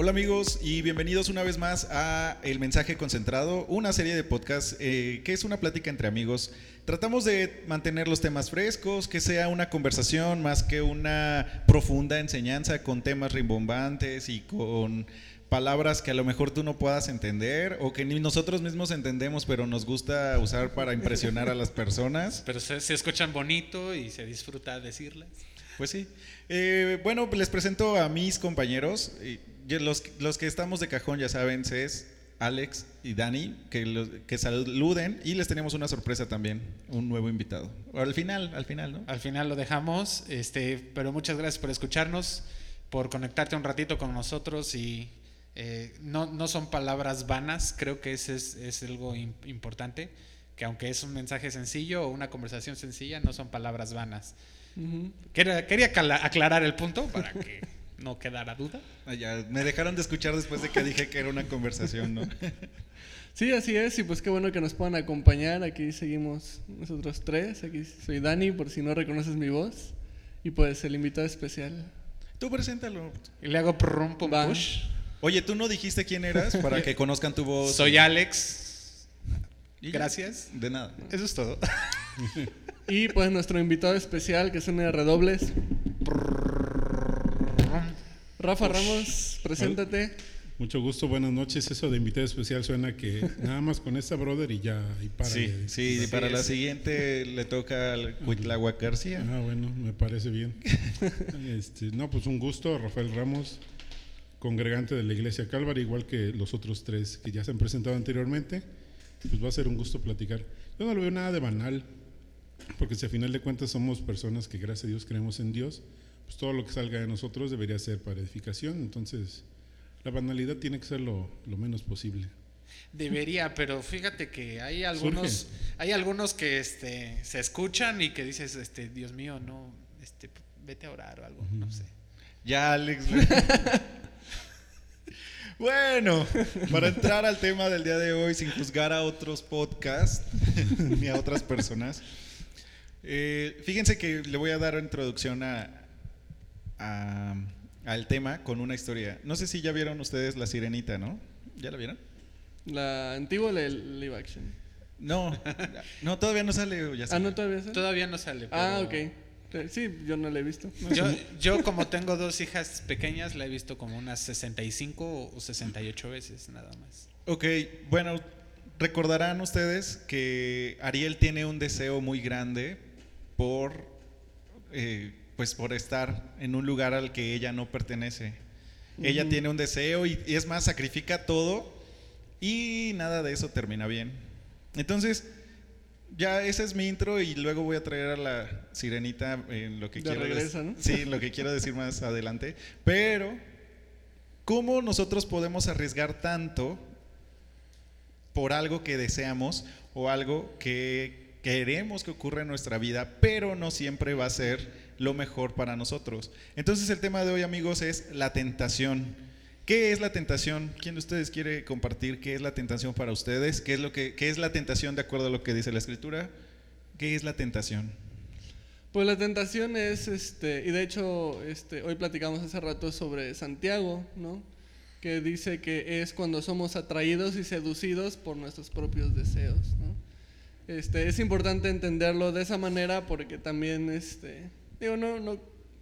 Hola amigos y bienvenidos una vez más a El Mensaje Concentrado, una serie de podcasts eh, que es una plática entre amigos. Tratamos de mantener los temas frescos, que sea una conversación más que una profunda enseñanza con temas rimbombantes y con palabras que a lo mejor tú no puedas entender o que ni nosotros mismos entendemos, pero nos gusta usar para impresionar a las personas. Pero se, se escuchan bonito y se disfruta decirlas. Pues sí. Eh, bueno, les presento a mis compañeros. Y Los, los que estamos de cajón, ya saben, es Alex y Dani, que, los- que saluden y les tenemos una sorpresa también, un nuevo invitado. Al final, al final, ¿no? Al final lo dejamos, este, pero muchas gracias por escucharnos, por conectarte un ratito con nosotros y eh, no, no son palabras vanas, creo que ese es, es algo im- importante, que aunque es un mensaje sencillo o una conversación sencilla, no son palabras vanas. Quería, aclarar el punto para que no quedara duda. Ah, ya, me dejaron de escuchar después de que dije que era una conversación, ¿no? Sí, así es, y pues qué bueno que nos puedan acompañar. Aquí seguimos nosotros tres. Aquí soy Dani, por si no reconoces mi voz. Y pues el invitado especial. Tú preséntalo. Y le hago prum pum Va. push. Oye, tú no dijiste quién eras para que conozcan tu voz. Soy Alex. Y. Gracias. De nada. Eso es todo. Y pues nuestro invitado especial, que suena de redobles. Rafa Ramos, preséntate. Mucho gusto, buenas noches. Eso de invitado especial suena que nada más con esta brother y ya, y para. Sí, sí, Sí, para la sí. siguiente le toca al Cuitláhuac García. Ah, bueno, me parece bien. Este, no, pues un gusto, Rafael Ramos, congregante de la Iglesia Calvary, igual que los otros tres que ya se han presentado anteriormente. Pues va a ser un gusto platicar. Yo no lo veo nada de banal, porque si a final de cuentas somos personas que gracias a Dios creemos en Dios, pues todo lo que salga de nosotros debería ser para edificación. Entonces, la banalidad tiene que ser lo, lo menos posible. Debería, pero fíjate que hay algunos, Surge. hay algunos que este, se escuchan y que dices, este, Dios mío, no, este, vete a orar o algo, no sé. Ya, Alex. bueno, para entrar al tema del día de hoy, sin juzgar a otros podcasts ni a otras personas, eh, fíjense que le voy a dar introducción a, a- al tema con una historia. No sé si ya vieron ustedes La Sirenita, ¿no? ¿Ya la vieron? La antigua o la live action. No, no, todavía no sale. Ah, no, todavía sale? Todavía no sale. Ah, ok. Sí, yo no la he visto. Yo, yo como tengo dos hijas pequeñas, la he visto como unas 65 o 68 veces, nada más. Ok, bueno, recordarán ustedes que Ariel tiene un deseo muy grande por, eh, pues por estar en un lugar al que ella no pertenece. Ella tiene un deseo y, y es más, sacrifica todo y nada de eso termina bien. Entonces, ya ese es mi intro y luego voy a traer a la sirenita en lo que quiero regreso, ¿no? Sí, en lo que quiero decir más adelante. Pero, ¿cómo nosotros podemos arriesgar tanto por algo que deseamos o algo que queremos que ocurra en nuestra vida, pero no siempre va a ser lo mejor para nosotros? Entonces el tema de hoy, amigos, es la tentación. ¿Qué es la tentación? ¿Quién de ustedes quiere compartir qué es la tentación para ustedes? ¿Qué es, lo que, qué es la tentación de acuerdo a lo que dice la escritura? ¿Qué es la tentación? Pues la tentación es, este, y de hecho, este, hoy platicamos hace rato sobre Santiago, ¿no? Que dice que es cuando somos atraídos y seducidos por nuestros propios deseos. Este, es importante entenderlo de esa manera porque también, este, digo, no, no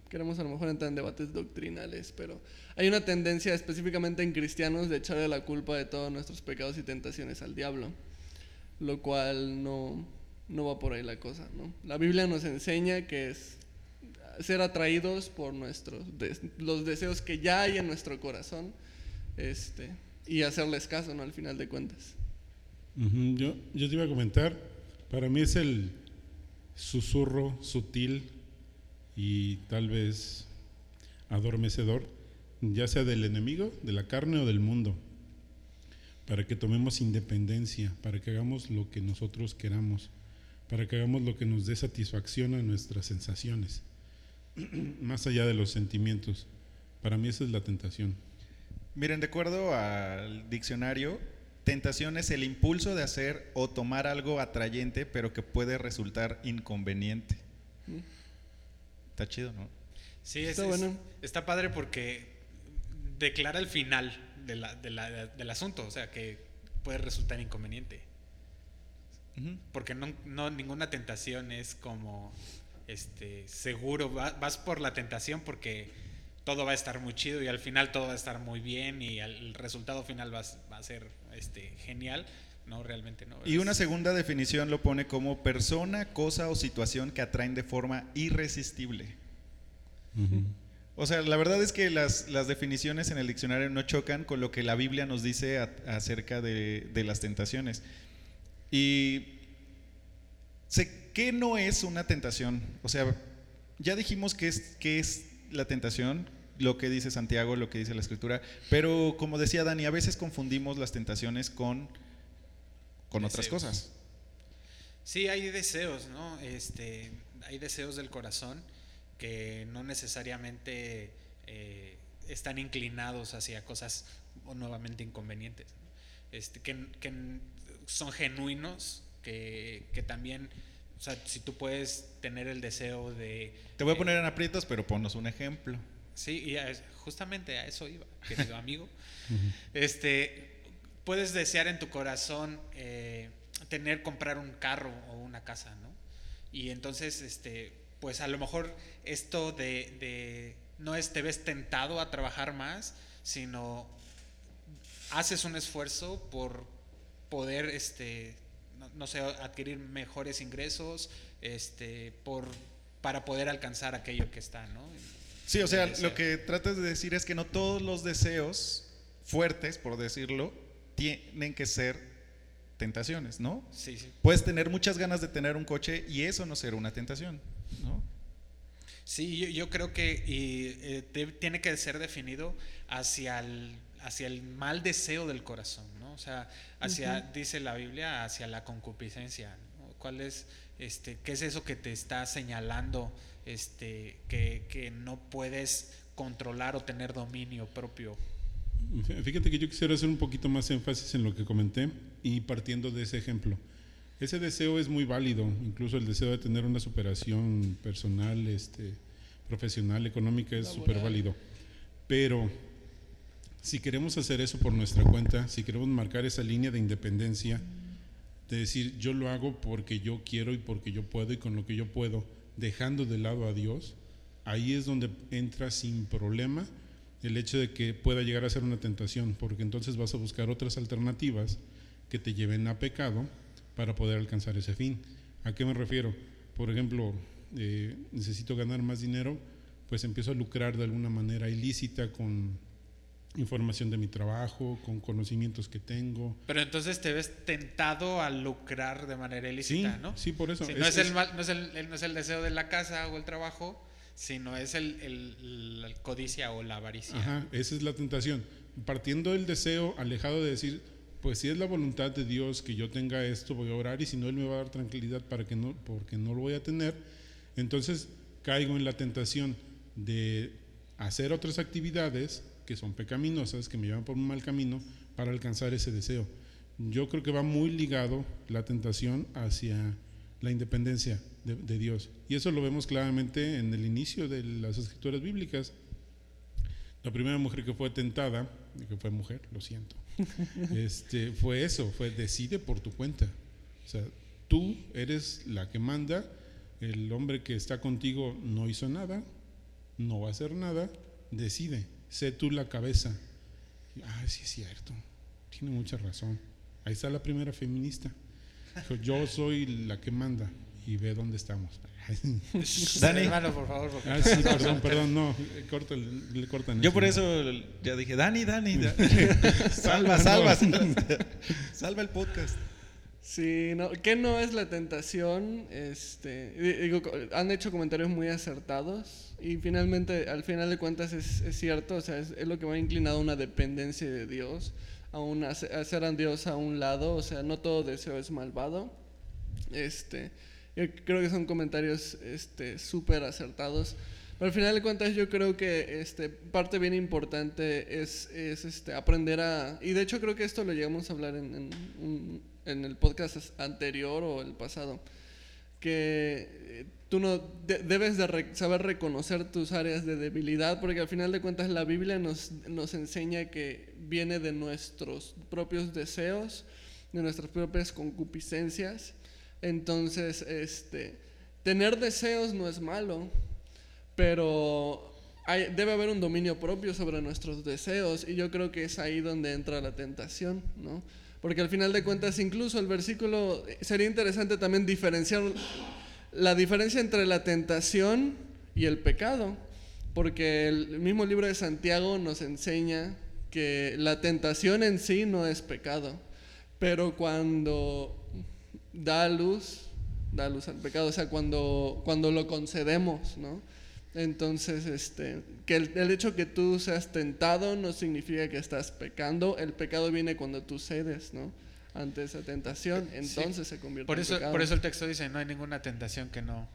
queremos a lo mejor entrar en debates doctrinales, pero hay una tendencia específicamente en cristianos de echarle la culpa de todos nuestros pecados y tentaciones al diablo, lo cual no, no va por ahí la cosa, ¿no? La Biblia nos enseña que es ser atraídos por nuestros los deseos que ya hay en nuestro corazón, este, y hacerles caso, ¿no? Al final de cuentas. Yo, yo te iba a comentar, para mí es el susurro sutil y tal vez adormecedor, ya sea del enemigo, de la carne o del mundo, para que tomemos independencia, para que hagamos lo que nosotros queramos, para que hagamos lo que nos dé satisfacción a nuestras sensaciones, más allá de los sentimientos. Para mí esa es la tentación. Miren, de acuerdo al diccionario, tentación es el impulso de hacer o tomar algo atrayente, pero que puede resultar inconveniente. Está chido, ¿no? Sí, es- Está es- bueno. está padre porque declara el final de la- de la- del asunto, o sea, que puede resultar inconveniente. Porque no, no ninguna tentación es como este seguro. Va- vas por la tentación porque todo va a estar muy chido y al final todo va a estar muy bien y al- el resultado final va, va a ser este genial. No, realmente no. Y una segunda definición lo pone como persona, cosa o situación que atraen de forma irresistible. O sea, la verdad es que las, las definiciones en el diccionario no chocan con lo que la Biblia nos dice a- acerca de, de las tentaciones. Y sé ¿qué no es una tentación? O sea, ya dijimos qué es, qué es la tentación, lo que dice Santiago, lo que dice la Escritura, pero como decía Dani, a veces confundimos las tentaciones con, con otras cosas. Sí, hay deseos, ¿no? Este, hay deseos del corazón que no necesariamente eh, están inclinados hacia cosas nuevamente inconvenientes, ¿no? este, que, que son genuinos, que, que también, o sea, si tú puedes tener el deseo de... Te voy a eh, poner en aprietos, pero ponnos un ejemplo. Sí, y justamente a eso iba, querido amigo. Este, puedes desear en tu corazón eh, tener, comprar un carro o una casa, ¿no? Y entonces, este, pues a lo mejor esto de, de- no es te ves tentado a trabajar más, sino haces un esfuerzo por poder, este, no, no sé, adquirir mejores ingresos, este, por para poder alcanzar aquello que está, ¿no? Sí, o sea, lo que tratas de decir es que no todos los deseos fuertes, por decirlo, tienen que ser tentaciones, ¿no? Sí, sí. Puedes tener muchas ganas de tener un coche y eso no ser una tentación, ¿no? Sí, yo, yo creo que y, eh, te- tiene que ser definido hacia el, hacia el mal deseo del corazón, ¿no? O sea, hacia, dice la Biblia, hacia la concupiscencia. ¿no? ¿Cuál es, este, qué es eso que te está señalando, este, que, que no puedes controlar o tener dominio propio? Fíjate que yo quisiera hacer un poquito más énfasis en lo que comenté y partiendo de ese ejemplo. Ese deseo es muy válido, incluso el deseo de tener una superación personal, este, profesional, económica es súper válido. Pero si queremos hacer eso por nuestra cuenta, si queremos marcar esa línea de independencia, de decir yo lo hago porque yo quiero y porque yo puedo y con lo que yo puedo, dejando de lado a Dios, ahí es donde entra sin problema el hecho de que pueda llegar a ser una tentación, porque entonces vas a buscar otras alternativas que te lleven a pecado para poder alcanzar ese fin. ¿A qué me refiero? Por ejemplo, eh, necesito ganar más dinero, pues empiezo a lucrar de alguna manera ilícita con información de mi trabajo, con conocimientos que tengo. Pero entonces te ves tentado a lucrar de manera Sí, ilícita, ¿no? sí, por eso. Sí, no, es, el mal- no, es el, el- no es el deseo de la casa o el trabajo, sino es el, codicia o la avaricia. Ajá, esa es la tentación. Partiendo del deseo, alejado de decir, pues si es la voluntad de Dios que yo tenga esto, voy a orar y si no, Él me va a dar tranquilidad para que no, porque no lo voy a tener. Entonces caigo en la tentación de hacer otras actividades que son pecaminosas, que me llevan por un mal camino para alcanzar ese deseo. Yo creo que va muy ligado la tentación hacia la independencia de, de Dios. Y eso lo vemos claramente en el inicio de las escrituras bíblicas. La primera mujer que fue tentada, que fue mujer, lo siento, este, fue eso, fue decide por tu cuenta. O sea, tú eres la que manda, el hombre que está contigo no hizo nada, no va a hacer nada, decide, sé tú la cabeza. Ah, sí es cierto, tiene mucha razón. Ahí está la primera feminista. Dijo, yo soy la que manda y ve dónde estamos. Dani. Hermano, por favor. porque- Ah, sí, perdón, perdón, no, córtale, le cortan. Yo por eso ya dije, Dani, Dani, da- salva, salva, salva, salva el podcast. Sí, no, ¿qué no es la tentación? Este, di- digo, han hecho comentarios muy acertados y finalmente, al final de cuentas, es, es cierto, o sea, es, es lo que va inclinado a una dependencia de Dios, a, un a hacer a Dios a un lado, o sea, no todo deseo es malvado. Este, yo creo que son comentarios este, súper acertados. Pero al final de cuentas yo creo que este, parte bien importante es, es este, aprender a... Y de hecho creo que esto lo llegamos a hablar en, en, en el podcast anterior o el pasado. Que eh, tú no de- debes de re- saber reconocer tus áreas de debilidad, porque al final de cuentas la Biblia nos, nos enseña que viene de nuestros propios deseos, de nuestras propias concupiscencias. Entonces, este, tener deseos no es malo, pero hay- debe haber un dominio propio sobre nuestros deseos y yo creo que es ahí donde entra la tentación, ¿no? Porque al final de cuentas, incluso el versículo, sería interesante también diferenciar la diferencia entre la tentación y el pecado, porque el mismo libro de Santiago nos enseña que la tentación en sí no es pecado, pero cuando da luz, da luz al pecado, o sea, cuando, cuando lo concedemos, ¿no? Entonces, este, que el, el hecho que tú seas tentado no significa que estás pecando, el pecado viene cuando tú cedes, ¿no? Ante esa tentación, entonces se convierte Por en eso, pecado. por eso el texto dice, no hay ninguna tentación que no,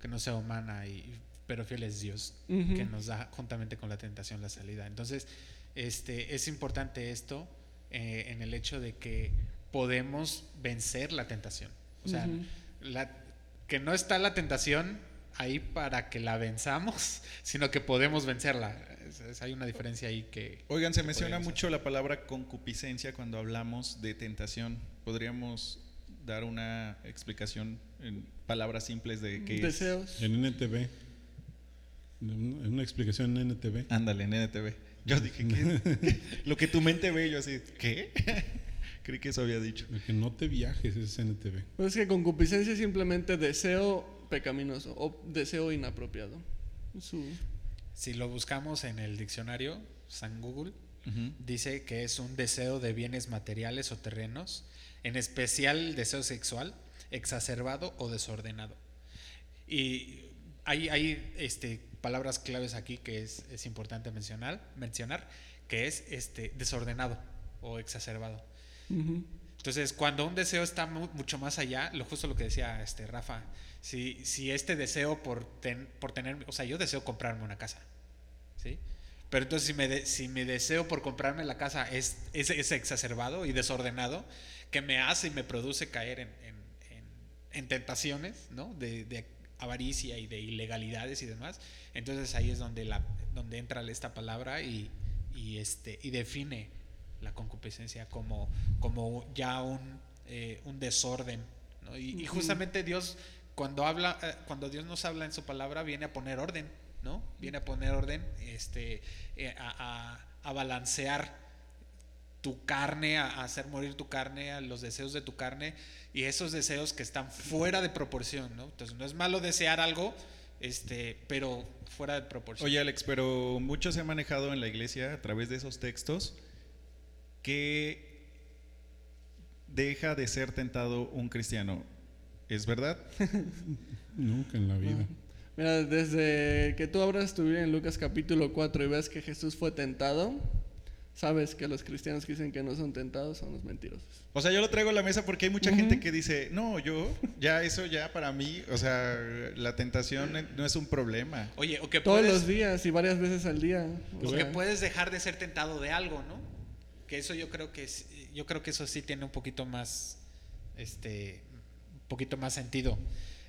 que no sea humana, y, pero fiel es Dios, que nos da juntamente con la tentación la salida. Entonces, este, es importante esto eh, en el hecho de que podemos vencer la tentación. O sea, la- que no está la tentación ahí para que la venzamos, sino que podemos vencerla. Es- es- hay una diferencia ahí que... Oigan, se que menciona mucho la palabra concupiscencia cuando hablamos de tentación. ¿Podríamos dar una explicación en palabras simples de qué es? Deseos. En NTV. En una explicación en NTV. Ándale, en NTV. Yo dije, ¿qué? Lo que tu mente ve, yo así, ¿qué? Creí que eso había dicho. Que no te viajes es NTV. Pues es que concupiscencia es simplemente deseo pecaminoso o deseo inapropiado. Su- Si lo buscamos en el diccionario, San Google, dice que es un deseo de bienes materiales o terrenos, en especial el deseo sexual, exacerbado o desordenado. Y hay, hay este, palabras claves aquí que es, es importante mencionar, mencionar, que es este, desordenado o exacerbado. Ujú. Entonces, cuando un deseo está mu- mucho más allá, lo justo lo que decía este Rafa, si, si este deseo por, ten- por tener, o sea, yo deseo comprarme una casa, ¿sí? Pero entonces si, me de- si mi deseo por comprarme la casa es, es, es exacerbado y desordenado, que me hace y me produce caer en, en- en- en tentaciones, ¿no? De, de avaricia y de ilegalidades y demás, entonces ahí es donde, la, donde entra esta palabra y, y, este, y define la concupiscencia como, como ya un, eh, un desorden. ¿no? Y, justamente Dios, cuando, habla, eh, cuando Dios nos habla en su palabra, viene a poner orden, ¿no? Viene a poner orden, este, eh, a, a- a balancear tu carne, a, a hacer morir tu carne, a los deseos de tu carne y esos deseos que están fuera de proporción, ¿no? Entonces no es malo desear algo, este, pero fuera de proporción. Oye, Alex, pero mucho se ha manejado en la iglesia a través de esos textos que deja de ser tentado un cristiano. ¿Es verdad? Nunca en la vida. Mira, desde que tú abras tu Biblia en Lucas capítulo 4 y ves que Jesús fue tentado, sabes que los cristianos que dicen que no son tentados son los mentirosos. O sea, yo lo traigo a la mesa porque hay mucha gente que dice, no, yo, ya eso ya para mí, o sea, la tentación no es un problema. Oye, o que Todos puedes, los días y varias veces al día. O o que puedes dejar de ser tentado de algo, ¿no? Que eso yo creo que yo creo que eso sí tiene un poquito más este un poquito más sentido.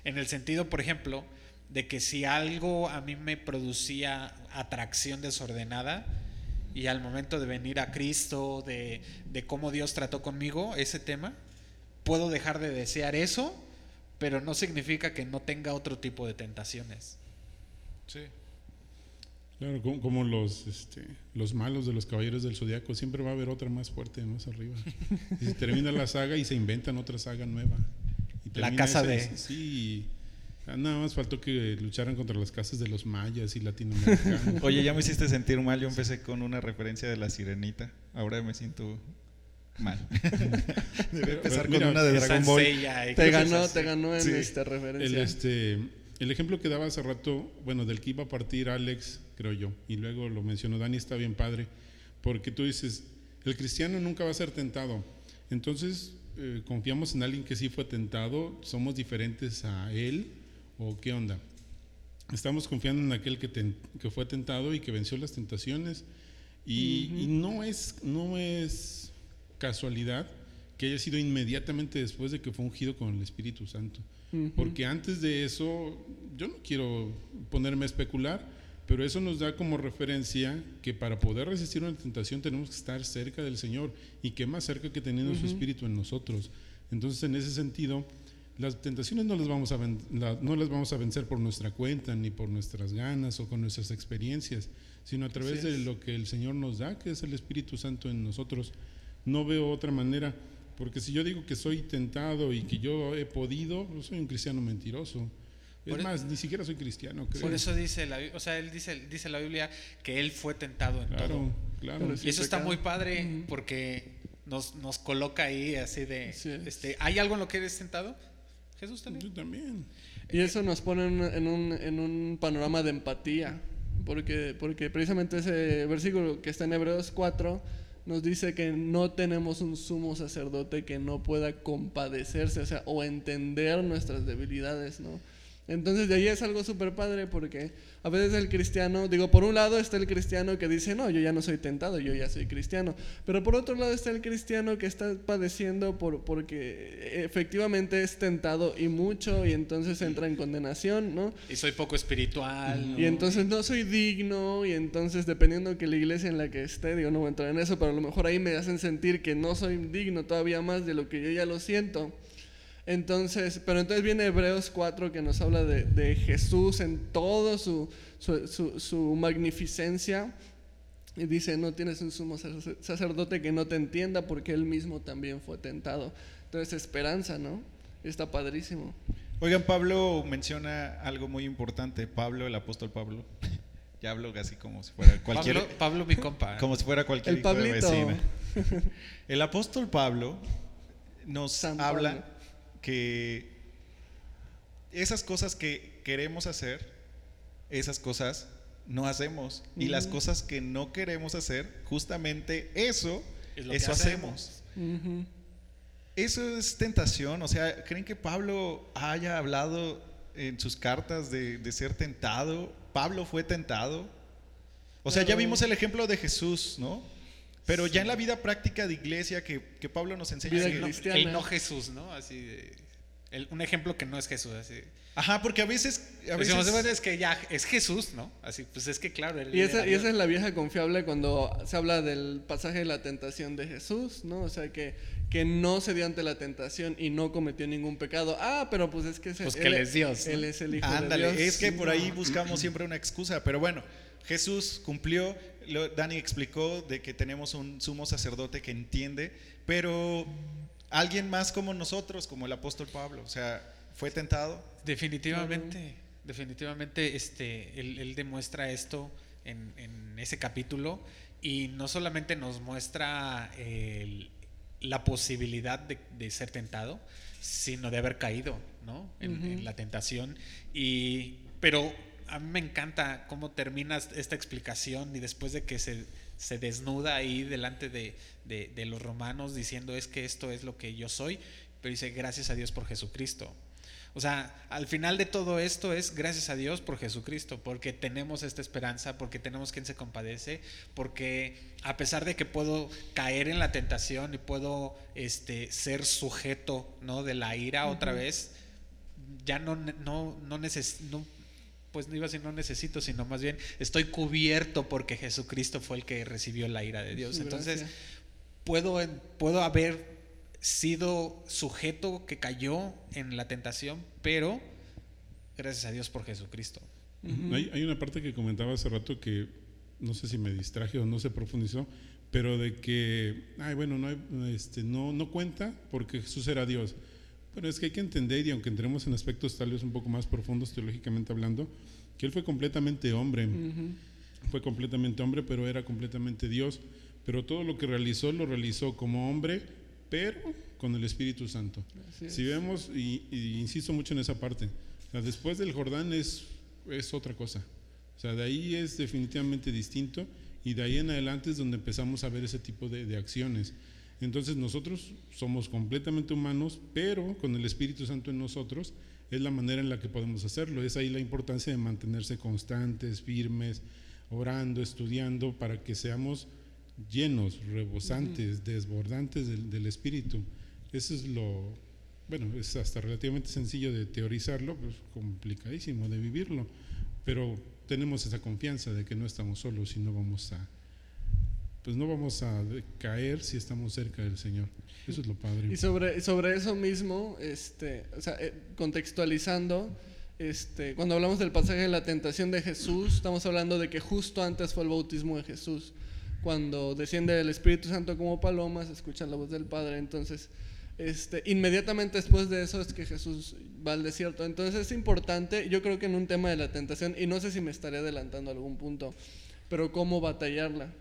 En el sentido, por ejemplo, de que si algo a mí me producía atracción desordenada y al momento de venir a Cristo, de, de cómo Dios trató conmigo, ese tema, puedo dejar de desear eso, pero no significa que no tenga otro tipo de tentaciones. Sí. Claro, como, como los, este, los malos de los caballeros del zodiaco, siempre va a haber otra más fuerte más arriba. Y se termina la saga y se inventan otra saga nueva. Y La casa ese- de- Sí. Ah, Nada más faltó que lucharan contra las casas de los mayas y latinoamericanos. Oye, ya me hiciste sentir mal. Yo empecé con una referencia de la sirenita. Ahora me siento mal. Debe empezar con una de Dragon Ball. Y te ganó, te ganó en Sí. esta El, referencia. este, el ejemplo que daba hace rato, bueno, del que iba a partir Alex, creo yo, y luego lo mencionó Dani, está bien padre, porque tú dices, el cristiano nunca va a ser tentado. Entonces, eh, confiamos en alguien que sí fue tentado, somos diferentes a él, o qué onda. Estamos confiando en aquel que, ten- que fue tentado y que venció las tentaciones. Y, y no, es, no es casualidad que haya sido inmediatamente después de que fue ungido con el Espíritu Santo. Ujú. Porque antes de eso, yo no quiero ponerme a especular, pero eso nos da como referencia que para poder resistir una tentación tenemos que estar cerca del Señor y que más cerca que teniendo su Ujú. Espíritu en nosotros. Entonces, en ese sentido, las tentaciones no las, vamos a la- no las vamos a vencer por nuestra cuenta, ni por nuestras ganas o con nuestras experiencias, sino a través de lo que el Señor nos da, que es el Espíritu Santo en nosotros. No veo otra manera, porque si yo digo que soy tentado y que yo he podido, soy un cristiano mentiroso. Es Por e- más, ni siquiera soy cristiano, creo. Por eso dice la, o sea, él dice, dice la Biblia que él fue tentado en todo. Claro, claro. Y eso está muy padre porque nos, nos coloca ahí así de, Así es. este, ¿hay algo en lo que eres tentado? Jesús también. Yo también. Y eso nos pone en, en un, en un panorama de empatía, porque, porque precisamente ese versículo que está en Hebreos 4 nos dice que no tenemos un sumo sacerdote que no pueda compadecerse, o sea, o entender nuestras debilidades, ¿no? Entonces de ahí es algo súper padre porque a veces el cristiano, digo, por un lado está el cristiano que dice, no, yo ya no soy tentado, yo ya soy cristiano. Pero por otro lado está el cristiano que está padeciendo por, porque efectivamente es tentado y mucho y entonces entra en condenación, ¿no? Y soy poco espiritual. ¿no? Y entonces no soy digno y entonces dependiendo que la iglesia en la que esté, digo, no voy a entrar en eso, pero a lo mejor ahí me hacen sentir que no soy digno todavía más de lo que yo ya lo siento. Entonces, pero entonces viene Hebreos 4 que nos habla de, de Jesús en todo su, su, su- su magnificencia. Y dice, no tienes un sumo sacer- sacerdote que no te entienda porque él mismo también fue tentado. Entonces, esperanza, ¿no? Está padrísimo. Oigan, Pablo menciona algo muy importante. Pablo, el apóstol Pablo. ya hablo así como si fuera cualquier, Pablo, Pablo, mi compa. como si fuera cualquier El hijo de Pablito. vecina. El apóstol Pablo nos San habla Pablo. Que esas cosas que queremos hacer, esas cosas no hacemos. Y las Ujú. cosas que no queremos hacer, justamente eso, Es lo que eso hacemos. Eso es tentación. O sea, ¿creen que Pablo haya hablado en sus cartas de, de ser tentado? Pablo fue tentado. O sea, ya vimos el ejemplo de Jesús, ¿no? Pero ya en la vida práctica de iglesia que, que Pablo nos enseña. Vida el, no, el no Jesús, ¿no? Así de- el- un ejemplo que no es Jesús, así. Ajá, porque a veces. A Decimos, veces es que ya es Jesús, ¿no? Así, pues es que claro. él Y esa, y esa es la vieja confiable cuando se habla del pasaje de la tentación de Jesús, ¿no? O sea, que, que no se dio ante la tentación y no cometió ningún pecado. Ah, pero pues es que, ese- Pues que él es Dios, ¿no? Él es el Hijo Ándale, de Dios. es que por ahí buscamos siempre una excusa, pero bueno, Jesús cumplió, lo- Dani explicó de que tenemos un sumo sacerdote que entiende, pero alguien más como nosotros, como el apóstol Pablo, o sea, fue tentado. Definitivamente, definitivamente, este, él, él demuestra esto en, en ese capítulo y no solamente nos muestra el- la posibilidad de, de ser tentado, sino de haber caído, ¿no? En, en la tentación. Y, pero a mí me encanta cómo termina esta explicación y después de que se, se desnuda ahí delante de, de- de los romanos diciendo es que esto es lo que yo soy, pero dice gracias a Dios por Jesucristo. O sea, al final de todo esto es gracias a Dios por Jesucristo, porque tenemos esta esperanza, porque tenemos quien se compadece, porque a pesar de que puedo caer en la tentación y puedo este, ser sujeto ¿no? de la ira otra vez, ya no, no, no, neces- no pues no iba a decir no necesito, sino más bien estoy cubierto porque Jesucristo fue el que recibió la ira de Dios. Entonces, puedo, puedo haber sido sujeto que cayó en la tentación, pero gracias a Dios por Jesucristo. Hay, hay una parte que comentaba hace rato que no sé si me distraje o no se profundizó, pero de que, ay, bueno, no, hay- este, no, no cuenta porque Jesús era Dios. Pero es que hay que entender, y aunque entremos en aspectos tal vez un poco más profundos teológicamente hablando, que Él fue completamente hombre. Ujú. Fue completamente hombre, pero era completamente Dios. Pero todo lo que realizó, lo realizó como hombre, pero con el Espíritu Santo. Es. Si vemos, y, y insisto mucho en esa parte, o sea, después del Jordán es, es otra cosa. O sea, de ahí es definitivamente distinto y de ahí en adelante es donde empezamos a ver ese tipo de, de acciones. Entonces nosotros somos completamente humanos, pero con el Espíritu Santo en nosotros es la manera en la que podemos hacerlo. Es ahí la importancia de mantenerse constantes, firmes, orando, estudiando, para que seamos llenos, rebosantes, desbordantes del, del Espíritu. Eso es lo, bueno, es hasta relativamente sencillo de teorizarlo, pues complicadísimo de vivirlo, pero tenemos esa confianza de que no estamos solos y no vamos a, pues no vamos a caer si estamos cerca del Señor. Eso es lo padre. Y sobre, sobre eso mismo, este, o sea, eh, contextualizando, este, cuando hablamos del pasaje de la tentación de Jesús, estamos hablando de que justo antes fue el bautismo de Jesús. Cuando desciende el Espíritu Santo como paloma, se escucha la voz del Padre. Entonces, este, inmediatamente después de eso es que Jesús va al desierto. Entonces es importante, yo creo que en un tema de la tentación, y no sé si me estaré adelantando a algún punto, pero cómo batallarla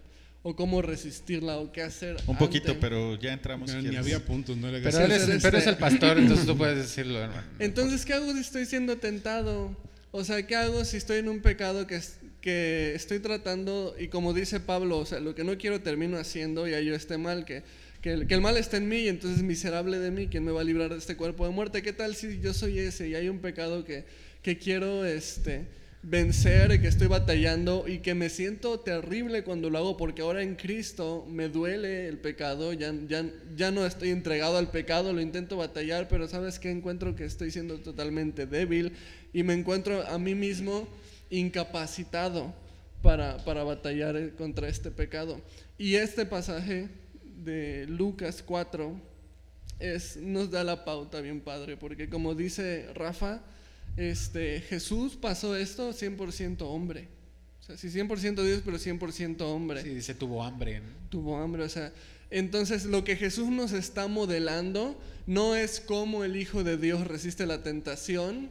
o cómo resistirla o qué hacer. Un poquito, pero ya entramos. Ni había puntos, no le Pero eres, pero este- el pastor, entonces tú puedes decirlo, hermano. Entonces, ¿qué hago si estoy siendo tentado? O sea, ¿qué hago si estoy en un pecado que, es- que estoy tratando, y como dice Pablo, o sea, lo que no quiero termino haciendo y ahí yo esté mal, que, que, el, que el mal está en mí y entonces miserable de mí, ¿quién me va a librar de este cuerpo de muerte? ¿Qué tal si yo soy ese y hay un pecado que, que quiero este, vencer, que estoy batallando y que me siento terrible cuando lo hago porque ahora en Cristo me duele el pecado, ya, ya, ya no estoy entregado al pecado, lo intento batallar, pero sabes que encuentro que estoy siendo totalmente débil y me encuentro a mí mismo incapacitado para, para batallar contra este pecado. Y este pasaje de Lucas 4 es, nos da la pauta bien padre, porque como dice Rafa, este, Jesús pasó esto 100% hombre. O sea, sí 100% Dios, pero 100% hombre Sí, dice tuvo hambre. ¿no? tuvo hambre, o sea, entonces lo que Jesús nos está modelando no es cómo el Hijo de Dios resiste la tentación,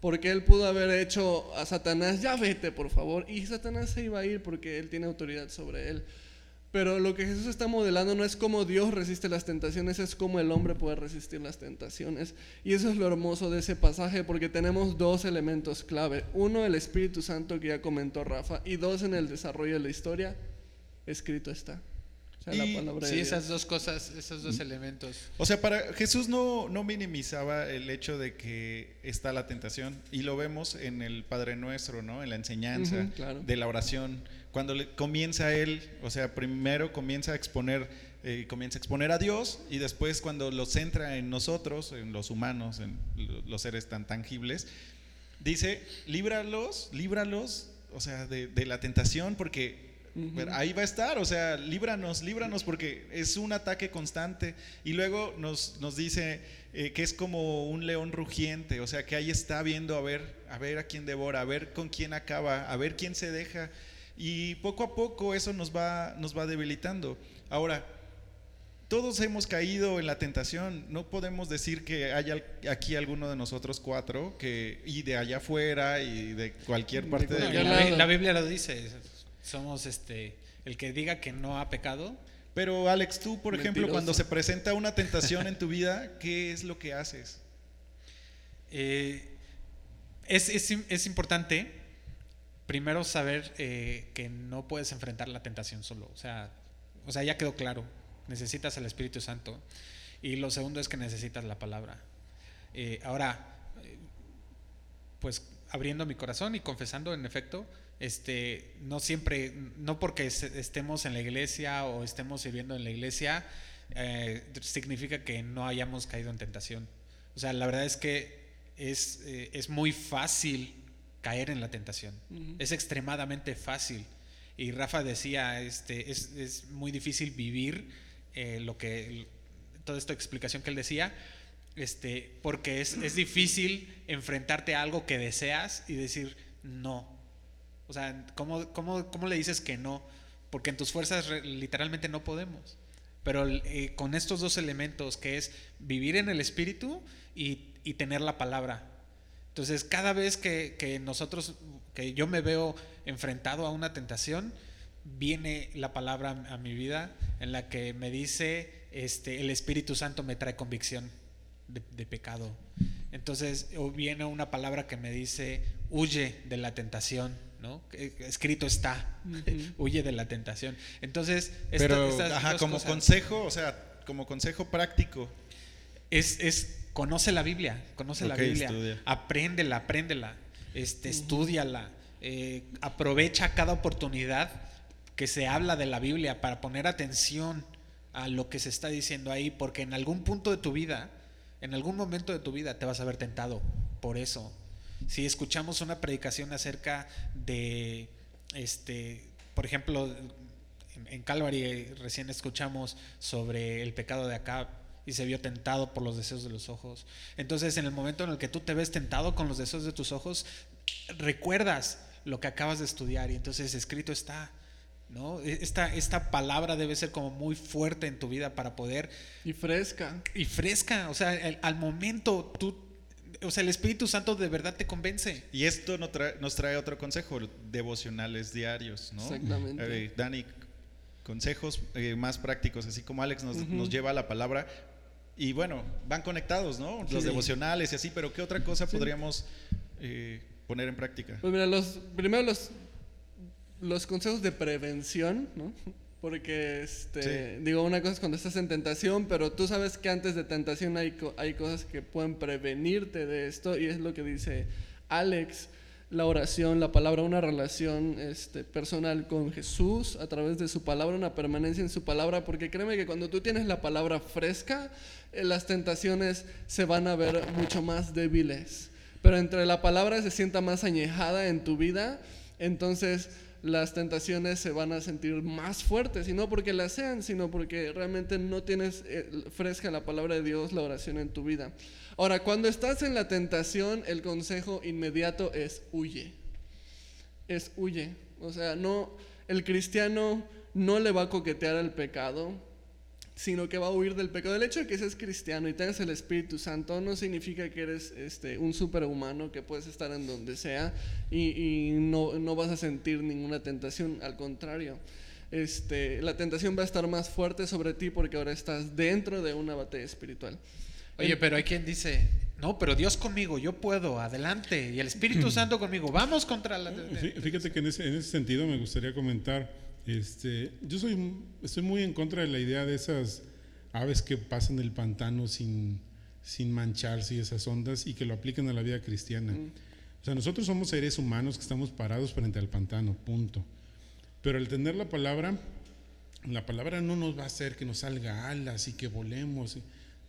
porque él pudo haber hecho a Satanás, ya vete por favor, y Satanás se iba a ir porque él tiene autoridad sobre él. Pero lo que Jesús está modelando no es cómo Dios resiste las tentaciones, es cómo el hombre puede resistir las tentaciones. Y eso es lo hermoso de ese pasaje, porque tenemos dos elementos clave. Uno, el Espíritu Santo que ya comentó Rafa, y dos, en el desarrollo de la historia, escrito está. O sea, Y- la palabra Sí, de esas Dios. dos cosas, esos dos elementos. O sea, para Jesús no, no minimizaba el hecho de que está la tentación y lo vemos en el Padre Nuestro, ¿no? En la enseñanza claro. de la oración. Cuando le- comienza él, o sea, primero comienza a exponer, eh, comienza a exponer a Dios y después cuando lo centra en nosotros, en los humanos, en lo- los seres tan tangibles, dice, líbralos, líbralos, o sea, de, de la tentación porque ahí va a estar, o sea, líbranos, líbranos porque es un ataque constante. Y luego nos, nos dice eh, que es como un león rugiente, o sea, que ahí está viendo a ver, a ver a quién devora, a ver con quién acaba, a ver quién se deja. Y poco a poco eso nos va, nos va debilitando. Ahora, todos hemos caído en la tentación. No podemos decir que haya aquí alguno de nosotros cuatro que y de allá afuera y de cualquier De parte mundo. la, Bi- lado. la Biblia lo dice. Somos este el que diga que no ha pecado. Pero Alex, tú, por ejemplo, cuando se presenta una tentación en tu vida, ¿qué es lo que haces? Eh, es, es importante primero saber eh, que no puedes enfrentar la tentación solo. O sea, o sea, ya quedó claro. Necesitas al Espíritu Santo. Y lo segundo es que necesitas la palabra. Eh, ahora, pues abriendo mi corazón y confesando, en efecto, este, no siempre, no porque estemos en la iglesia o estemos sirviendo en la iglesia, eh, significa que no hayamos caído en tentación. O sea, la verdad es que es, es muy fácil caer en la tentación. Es extremadamente fácil. Y Rafa decía, este, es, es muy difícil vivir eh, lo que, toda esta explicación que él decía, este, porque es, es difícil enfrentarte a algo que deseas y decir no. O sea, ¿cómo, cómo, cómo le dices que no? Porque en tus fuerzas re- literalmente no podemos. Pero eh, con estos dos elementos, que es vivir en el espíritu y, y tener la palabra. Entonces, cada vez que, que nosotros, que yo me veo enfrentado a una tentación, viene la palabra a mi vida en la que me dice, este, el Espíritu Santo me trae convicción de, de pecado. Entonces, o viene una palabra que me dice, huye de la tentación, ¿no? Que- Escrito está, huye de la tentación. Entonces, esta- Pero, estas ajá, dos como cosas- consejo, o sea, como consejo práctico. es, es conoce la Biblia, conoce la Biblia, estudia. apréndela, apréndela, este, estudiala, eh, aprovecha cada oportunidad que se habla de la Biblia para poner atención a lo que se está diciendo ahí, porque en algún punto de tu vida, en algún momento de tu vida te vas a ver tentado por eso. Si escuchamos una predicación acerca de, este, por ejemplo, en, en Calvary eh, recién escuchamos sobre el pecado de Acab y se vio tentado por los deseos de los ojos. Entonces, en el momento en el que tú te ves tentado con los deseos de tus ojos, recuerdas lo que acabas de estudiar y entonces escrito está. ¿no? E, Esta, esta palabra debe ser como muy fuerte en tu vida para poder Y fresca. y fresca, o sea, el- al momento tú, o sea, el Espíritu Santo de verdad te convence. Y esto nos trae, nos trae otro consejo, devocionales diarios, ¿no? Exactamente. Eh, Dani, consejos eh, más prácticos, así como Alex nos, Ujú. nos lleva a la palabra. Y bueno, van conectados, ¿no? Los Sí. devocionales y así, pero ¿qué otra cosa podríamos eh, poner en práctica? Pues mira, los, primero los, los consejos de prevención, ¿no? Porque, este, digo, una cosa es cuando estás en tentación, pero tú sabes que antes de tentación hay, hay cosas que pueden prevenirte de esto, y es lo que dice Alex, la oración, la palabra, una relación este, personal con Jesús a través de su palabra, una permanencia en su palabra, porque créeme que cuando tú tienes la palabra fresca, eh, las tentaciones se van a ver mucho más débiles. Pero entre la palabra se sienta más añejada en tu vida, entonces las tentaciones se van a sentir más fuertes, y no porque las sean, sino porque realmente no tienes eh, fresca la palabra de Dios, la oración en tu vida. Ahora, cuando estás en la tentación, el consejo inmediato es huye. Es huye. O sea, no, el cristiano no le va a coquetear al pecado, sino que va a huir del pecado. El hecho de que seas cristiano y tengas el Espíritu Santo no significa que eres este, un superhumano que puedes estar en donde sea y, y no, no vas a sentir ninguna tentación, al contrario. Este, la tentación va a estar más fuerte sobre ti porque ahora estás dentro de una batalla espiritual. Oye, pero hay quien dice, no, pero Dios conmigo, yo puedo, adelante, y el Espíritu Santo conmigo, vamos contra la... Fí- Fíjate que en ese, en ese sentido me gustaría comentar, este, yo soy, estoy muy en contra de la idea de esas aves que pasan el pantano sin, sin mancharse y esas ondas y que lo apliquen a la vida cristiana. O sea, nosotros somos seres humanos que estamos parados frente al pantano, punto. Pero al tener la palabra, la palabra no nos va a hacer que nos salga alas y que volemos.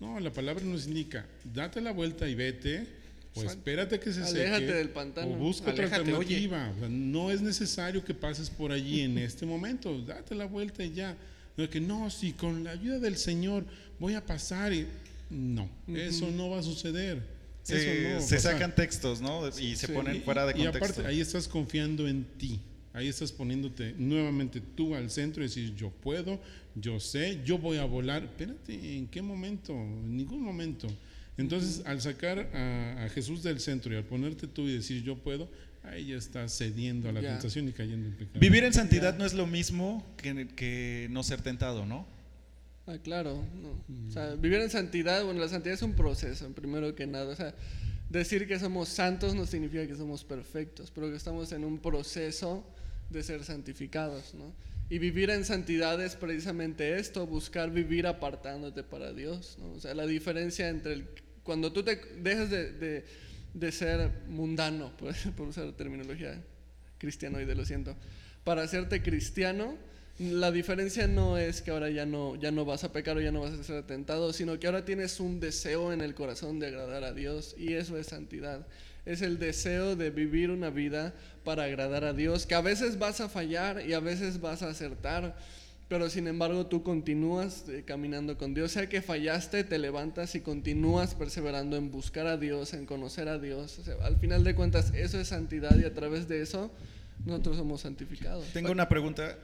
No, la palabra nos indica, date la vuelta y vete, o espérate que se Aléjate seque, del pantano. o busca otra Aléjate, alternativa. O sea, no es necesario que pases por allí en este momento, date la vuelta y ya. No, que no, si con la ayuda del Señor voy a pasar y... No, eso no va a suceder. Se, eso no. se o sea, sacan textos, ¿no? Y se Sí. ponen fuera de y contexto. aparte, ahí estás confiando en ti. Ahí estás poniéndote nuevamente tú al centro y decir, yo puedo, yo sé, yo voy a volar. Espérate, ¿en qué momento? En ningún momento. Entonces, al sacar a, a Jesús del centro y al ponerte tú y decir, yo puedo, ahí ya estás cediendo a la tentación y cayendo en pecado. Vivir en santidad no es lo mismo que, que no ser tentado, ¿no? Ah, claro, no. O sea, vivir en santidad, bueno, la santidad es un proceso, primero que nada. O sea, decir que somos santos no significa que somos perfectos, pero que estamos en un proceso de ser santificados, ¿no? Y vivir en santidad es precisamente esto, buscar vivir apartándote para Dios, ¿no? O sea, la diferencia entre cuando tú te dejas de, de, de ser mundano, por, usar terminología cristianoide, lo siento, para hacerte cristiano, la diferencia no es que ahora ya no, ya no vas a pecar o ya no vas a ser tentado, sino que ahora tienes un deseo en el corazón de agradar a Dios y eso es santidad. Es el deseo de vivir una vida para agradar a Dios, que a veces vas a fallar y a veces vas a acertar, pero sin embargo tú continúas eh, caminando con Dios. Sea que fallaste, te levantas y continúas perseverando en buscar a Dios, en conocer a Dios. Al final de cuentas, eso es santidad y a través de eso nosotros somos santificados. Tengo una pregunta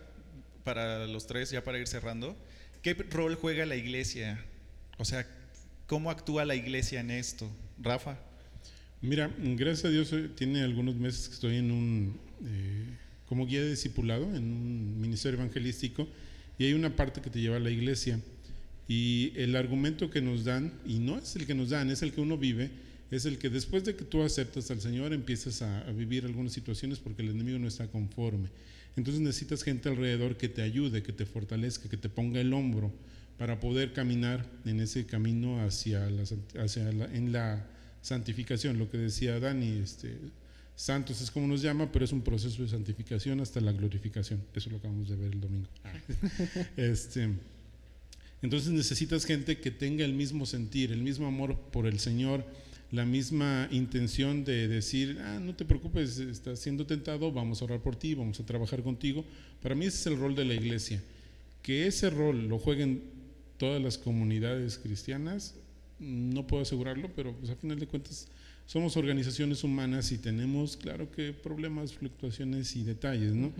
para los tres, ya para ir cerrando. ¿Qué rol juega la iglesia? O sea, ¿cómo actúa la iglesia en esto? Rafa. Mira, gracias a Dios tiene algunos meses que estoy en un, eh, como guía de discipulado, en un ministerio evangelístico, y hay una parte que te lleva a la iglesia. Y el argumento que nos dan, y no es el que nos dan, es el que uno vive, es el que después de que tú aceptas al Señor empiezas a, vivir algunas situaciones porque el enemigo no está conforme. Entonces necesitas gente alrededor que te ayude, que te fortalezca, que te ponga el hombro para poder caminar en ese camino hacia hacia en la santificación, lo que decía Dani, este, santos es como nos llama, pero es un proceso de santificación hasta la glorificación. Eso lo acabamos de ver el domingo. este, Entonces necesitas gente que tenga el mismo sentir, el mismo amor por el Señor, la misma intención de decir, ah, no te preocupes, estás siendo tentado, vamos a orar por ti, vamos a trabajar contigo. Para mí ese es el rol de la iglesia. Que ese rol lo jueguen todas las comunidades cristianas, no puedo asegurarlo, pero pues a final de cuentas somos organizaciones humanas y tenemos, claro que problemas, fluctuaciones y detalles, ¿no?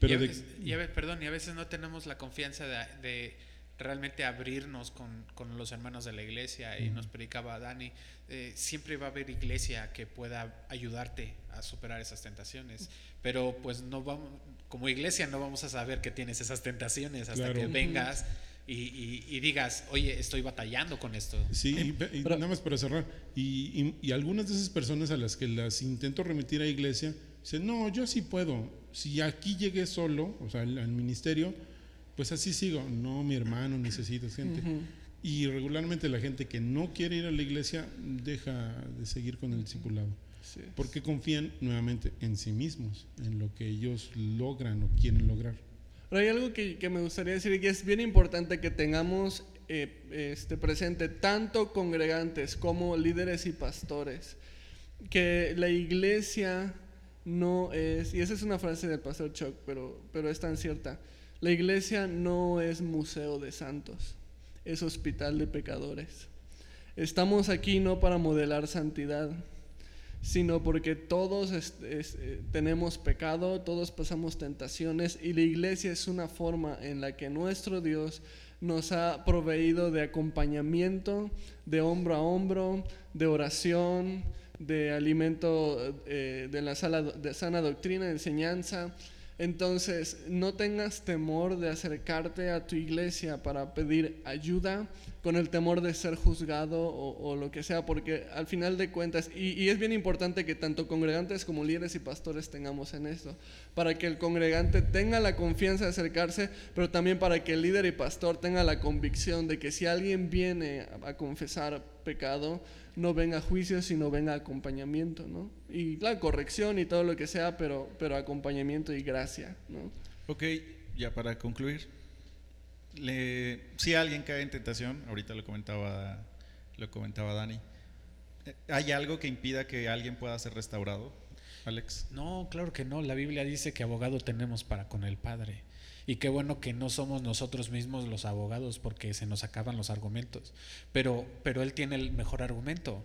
Pero y, a veces, y a perdón, y a veces no tenemos la confianza de, de realmente abrirnos con, con, los hermanos de la iglesia y nos predicaba Dani, eh, siempre va a haber iglesia que pueda ayudarte a superar esas tentaciones, pero pues no vamos, como iglesia no vamos a saber que tienes esas tentaciones hasta que vengas y, digas, oye, estoy batallando con esto. Sí, y, nada más para cerrar, y, algunas de esas personas a las que las intento remitir a iglesia, dicen, no, yo sí puedo, si aquí llegué solo, o sea, al, ministerio, pues así sigo, no, mi hermano, necesita gente. Y regularmente la gente que no quiere ir a la iglesia deja de seguir con el discipulado. Porque confían nuevamente en sí mismos, en lo que ellos logran o quieren lograr. Pero hay algo que, me gustaría decir que es bien importante que tengamos eh, este, presente tanto congregantes como líderes y pastores, que la iglesia no es, y esa es una frase del pastor Chuck, pero, pero es tan cierta, la iglesia no es museo de santos, es hospital de pecadores. Estamos aquí no para modelar santidad, sino porque todos eh, tenemos pecado, todos pasamos tentaciones y la iglesia es una forma en la que nuestro Dios nos ha proveído de acompañamiento, de hombro a hombro, de oración, de alimento eh, de la sala, de sana doctrina, de enseñanza, entonces, no tengas temor de acercarte a tu iglesia para pedir ayuda con el temor de ser juzgado o, lo que sea, porque al final de cuentas, y, es bien importante que tanto congregantes como líderes y pastores tengamos en esto, para que el congregante tenga la confianza de acercarse, pero también para que el líder y pastor tenga la convicción de que si alguien viene a confesar pecado, no venga juicio, sino venga acompañamiento, ¿no? Y la corrección y todo lo que sea, pero, pero acompañamiento y gracia, ¿no? Ok, ya para concluir, si alguien cae en tentación, ahorita lo comentaba, lo comentaba Dani, ¿hay algo que impida que alguien pueda ser restaurado, Alex? No, claro que no, la Biblia dice que abogado tenemos para con el Padre. Y qué bueno que no somos nosotros mismos los abogados porque se nos acaban los argumentos. Pero, pero Él tiene el mejor argumento.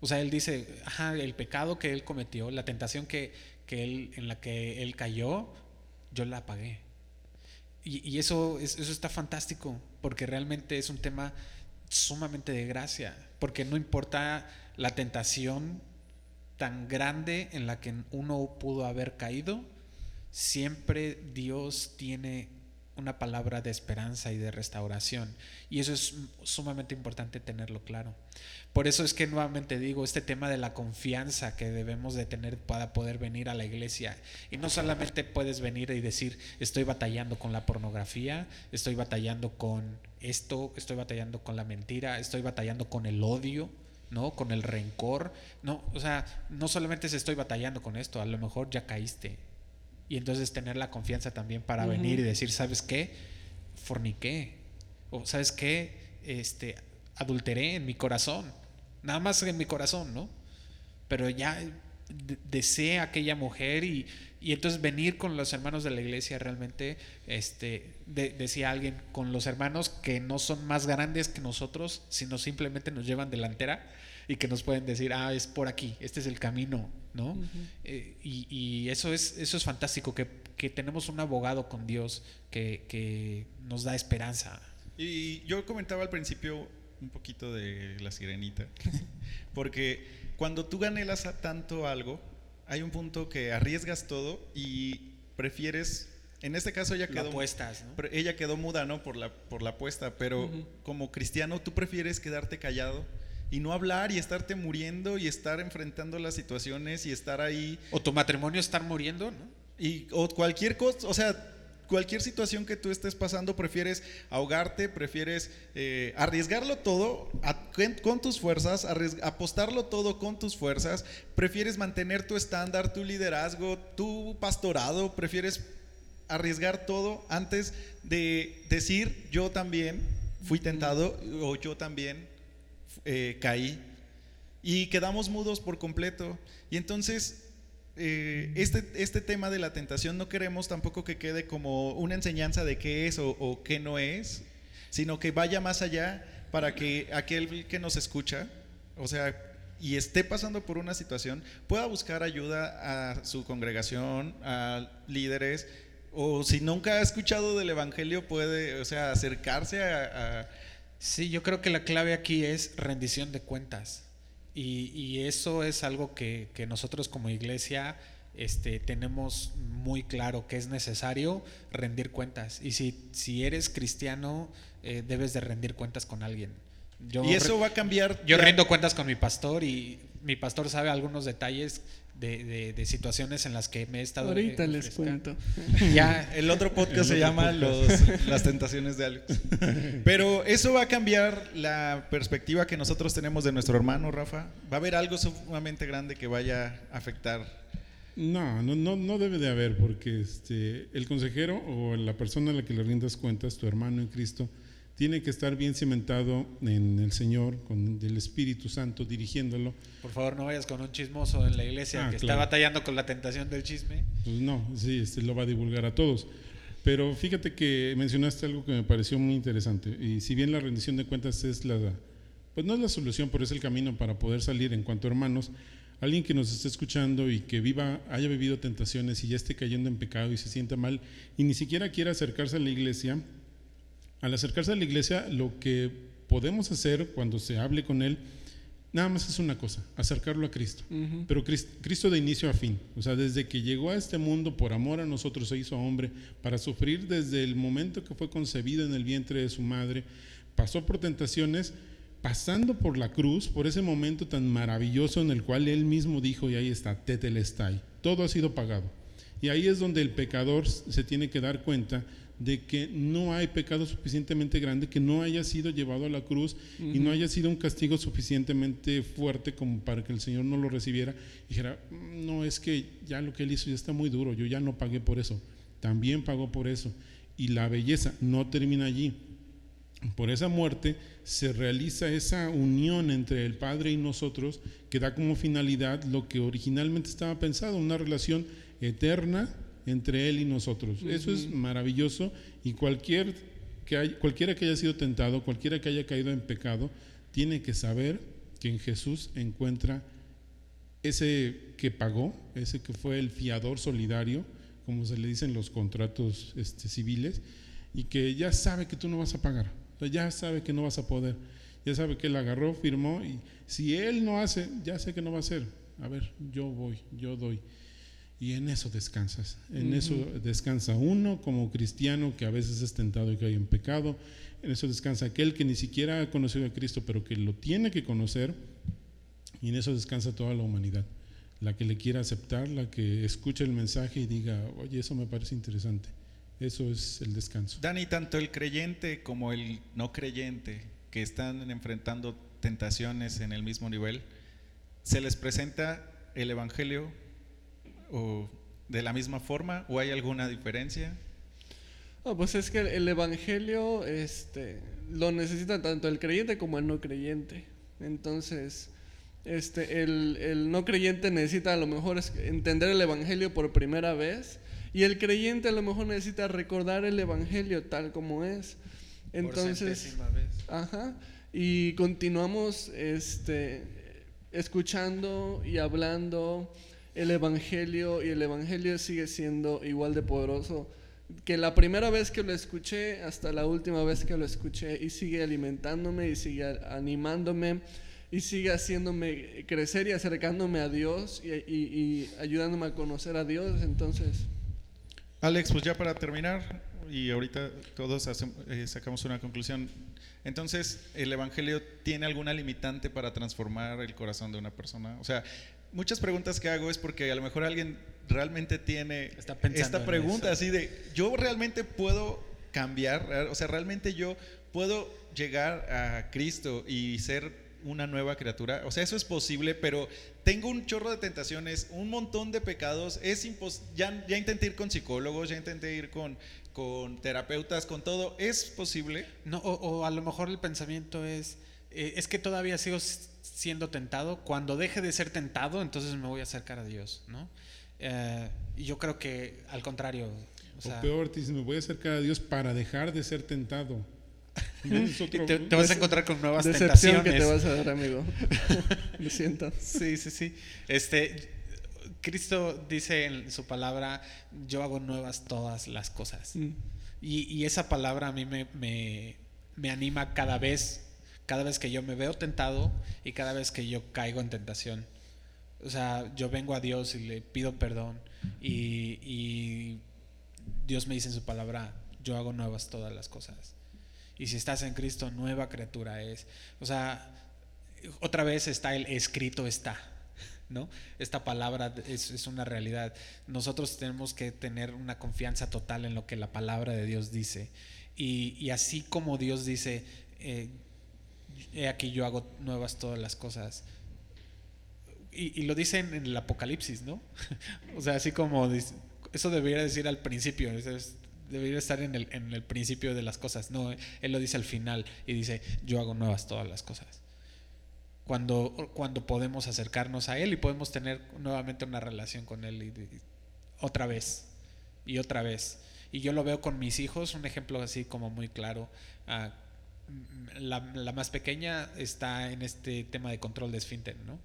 O sea, Él dice, ajá, el pecado que Él cometió, la tentación que, que él, en la que Él cayó, yo la pagué. Y, eso, eso está fantástico porque realmente es un tema sumamente de gracia. Porque no importa la tentación tan grande en la que uno pudo haber caído, siempre Dios tiene una palabra de esperanza y de restauración. Y eso es sumamente importante tenerlo claro. Por eso es que nuevamente digo, este tema de la confianza que debemos de tener para poder venir a la iglesia. Y no solamente puedes venir y decir, estoy batallando con la pornografía, estoy batallando con esto, estoy batallando con la mentira, estoy batallando con el odio. ¿no? Con el rencor, no, o sea, no solamente se estoy batallando con esto, a lo mejor ya caíste, y entonces tener la confianza también para venir y decir, ¿sabes qué? Forniqué. O ¿sabes qué? Este, adulteré en mi corazón. Nada más en mi corazón, ¿no? Pero ya desea aquella mujer y, y, entonces venir con los hermanos de la iglesia realmente, este, decía alguien, con los hermanos que no son más grandes que nosotros, sino simplemente nos llevan delantera y que nos pueden decir, ah, es por aquí, este es el camino, ¿no? Eh, y, eso, es, eso es fantástico, que, tenemos un abogado con Dios que, nos da esperanza. Y yo comentaba al principio un poquito de la sirenita, porque cuando tú ganelas tanto algo, hay un punto que arriesgas todo y prefieres en este caso ella quedó, apuestas, ella quedó muda, ¿no? Por la, por la apuesta, pero como cristiano tú prefieres quedarte callado y no hablar y estarte muriendo y estar enfrentando las situaciones y estar ahí. O tu matrimonio estar muriendo, ¿no? Y, o cualquier cosa, o sea, cualquier situación que tú estés pasando, prefieres ahogarte, prefieres eh, arriesgarlo todo con tus fuerzas, apostarlo todo con tus fuerzas, prefieres mantener tu estándar, tu liderazgo, tu pastorado, prefieres arriesgar todo antes de decir yo también fui tentado o yo también eh, caí y quedamos mudos por completo. Y entonces eh, este, este tema de la tentación no queremos tampoco que quede como una enseñanza de qué es o, o qué no es, sino que vaya más allá para que aquel que nos escucha, o sea, y esté pasando por una situación, pueda buscar ayuda a su congregación, a líderes, o si nunca ha escuchado del Evangelio, puede, o sea, acercarse a... a Sí, yo creo que la clave aquí es rendición de cuentas. Y, y eso es algo que, que, nosotros como iglesia este, tenemos muy claro que es necesario rendir cuentas. Y si, si eres cristiano, eh, debes de rendir cuentas con alguien. Yo y eso va a cambiar. Yo ya. rindo cuentas con mi pastor y mi pastor sabe algunos detalles de, de, de, situaciones en las que me he estado. Ahorita les cuento. Ya, el otro podcast el se otro llama podcast. Los, Las Tentaciones de Alex. Pero eso va a cambiar la perspectiva que nosotros tenemos de nuestro hermano, Rafa. Va a haber algo sumamente grande que vaya a afectar. No, no, no, no debe de haber, porque este, el consejero o la persona a la que le rindas cuentas, tu hermano en Cristo, tiene que estar bien cimentado en el Señor, con el Espíritu Santo dirigiéndolo. Por favor, no vayas con un chismoso en la iglesia Ah, que claro. está batallando con la tentación del chisme. Pues no, sí, este lo va a divulgar a todos. Pero fíjate que mencionaste algo que me pareció muy interesante. Y si bien la rendición de cuentas es la, pues no es la solución, pero es el camino para poder salir en cuanto a hermanos, alguien que nos esté escuchando y que viva, haya vivido tentaciones y ya esté cayendo en pecado y se sienta mal y ni siquiera quiera acercarse a la iglesia, al acercarse a la iglesia, lo que podemos hacer cuando se hable con él, nada más es una cosa, acercarlo a Cristo. Uh -huh. Pero Cristo de inicio a fin, o sea, desde que llegó a este mundo por amor a nosotros se hizo hombre, para sufrir desde el momento que fue concebido en el vientre de su madre, pasó por tentaciones, pasando por la cruz, por ese momento tan maravilloso en el cual él mismo dijo, y ahí está, tetelestai, todo ha sido pagado. Y ahí es donde el pecador se tiene que dar cuenta de que no hay pecado suficientemente grande que no haya sido llevado a la cruz uh -huh. y no haya sido un castigo suficientemente fuerte como para que el Señor no lo recibiera y dijera, no, es que ya lo que él hizo ya está muy duro, yo ya no pagué por eso, también pagó por eso. Y la belleza no termina allí. Por esa muerte se realiza esa unión entre el Padre y nosotros que da como finalidad lo que originalmente estaba pensado, una relación eterna entre Él y nosotros. Uh -huh. Eso es maravilloso y cualquier que hay, cualquiera que haya sido tentado, cualquiera que haya caído en pecado, tiene que saber que en Jesús encuentra ese que pagó, ese que fue el fiador solidario, como se le dicen los contratos este, civiles, y que ya sabe que tú no vas a pagar, o sea, ya sabe que no vas a poder, ya sabe que él agarró, firmó, y si él no hace, ya sé que no va a hacer. A ver, yo voy, yo doy. Y en eso descansas, en uh -huh. eso descansa uno como cristiano que a veces es tentado y cae en pecado, en eso descansa aquel que ni siquiera ha conocido a Cristo, pero que lo tiene que conocer, y en eso descansa toda la humanidad, la que le quiera aceptar, la que escuche el mensaje y diga, oye, eso me parece interesante, eso es el descanso. Dani, tanto el creyente como el no creyente que están enfrentando tentaciones en el mismo nivel, se les presenta el Evangelio o de la misma forma o hay alguna diferencia? Oh, pues es que el evangelio este, lo necesita tanto el creyente como el no creyente. Entonces, este, el, el no creyente necesita a lo mejor entender el evangelio por primera vez y el creyente a lo mejor necesita recordar el evangelio tal como es. Entonces, por vez. ajá, y continuamos este, escuchando y hablando el Evangelio y el Evangelio sigue siendo igual de poderoso que la primera vez que lo escuché hasta la última vez que lo escuché y sigue alimentándome y sigue animándome y sigue haciéndome crecer y acercándome a Dios y, y, ayudándome a conocer a Dios. Entonces, Alex, pues ya para terminar y ahorita todos hacemos, eh, sacamos una conclusión. Entonces, ¿el Evangelio tiene alguna limitante para transformar el corazón de una persona? O sea, muchas preguntas que hago es porque a lo mejor alguien realmente tiene esta pregunta así de, yo realmente puedo cambiar, o sea, realmente yo puedo llegar a Cristo y ser una nueva criatura. O sea, eso es posible, pero tengo un chorro de tentaciones, un montón de pecados. Es impos ya, ya intenté ir con psicólogos, ya intenté ir con, con terapeutas, con todo. ¿Es posible? No, o, o a lo mejor el pensamiento es, eh, es que todavía sigo siendo tentado. Cuando deje de ser tentado, entonces me voy a acercar a Dios, ¿no? Eh, y yo creo que al contrario. O sea, o peor, te dice, me voy a acercar a Dios para dejar de ser tentado. Otro- te, te vas a encontrar con nuevas Decepción que tentaciones. te vas a dar, amigo. Lo siento. Sí, sí, sí. Este, Cristo dice en su palabra, yo hago nuevas todas las cosas. Mm. Y, y esa palabra a mí me, me, me anima cada vez, cada vez que yo me veo tentado y cada vez que yo caigo en tentación. O sea, yo vengo a Dios y le pido perdón y, Dios me dice en su palabra, yo hago nuevas todas las cosas. Y si estás en Cristo, nueva criatura es. O sea, otra vez está el escrito está, ¿no? Esta palabra es, una realidad. Nosotros tenemos que tener una confianza total en lo que la palabra de Dios dice. Y, y así como Dios dice, eh, he aquí yo hago nuevas todas las cosas. Y, lo dice en, el Apocalipsis, ¿no? o sea, así como eso debería decir al principio, debería estar en el, principio de las cosas. No, él lo dice al final y dice, yo hago nuevas todas las cosas cuando, cuando podemos acercarnos a Él y podemos tener nuevamente una relación con Él y, otra vez y otra vez. Y yo lo veo con mis hijos, un ejemplo así como muy claro. Ah, la, la más pequeña está en este tema de control de esfínter, ¿no?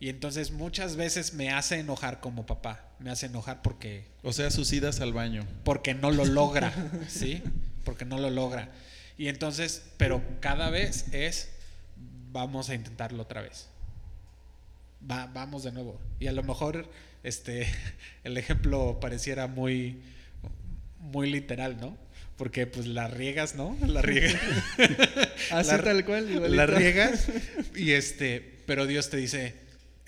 Y entonces muchas veces me hace enojar como papá, me hace enojar porque O sea, sus idas al baño. porque no lo logra, ¿sí? Porque no lo logra. Y entonces, pero cada vez es, vamos a intentarlo otra vez. Va- vamos de nuevo. Y a lo mejor, este, el ejemplo pareciera muy, muy literal, ¿no? Porque pues la riegas, ¿no? La riegas. Así La- tal cual, igualito. la riegas y este, pero Dios te dice,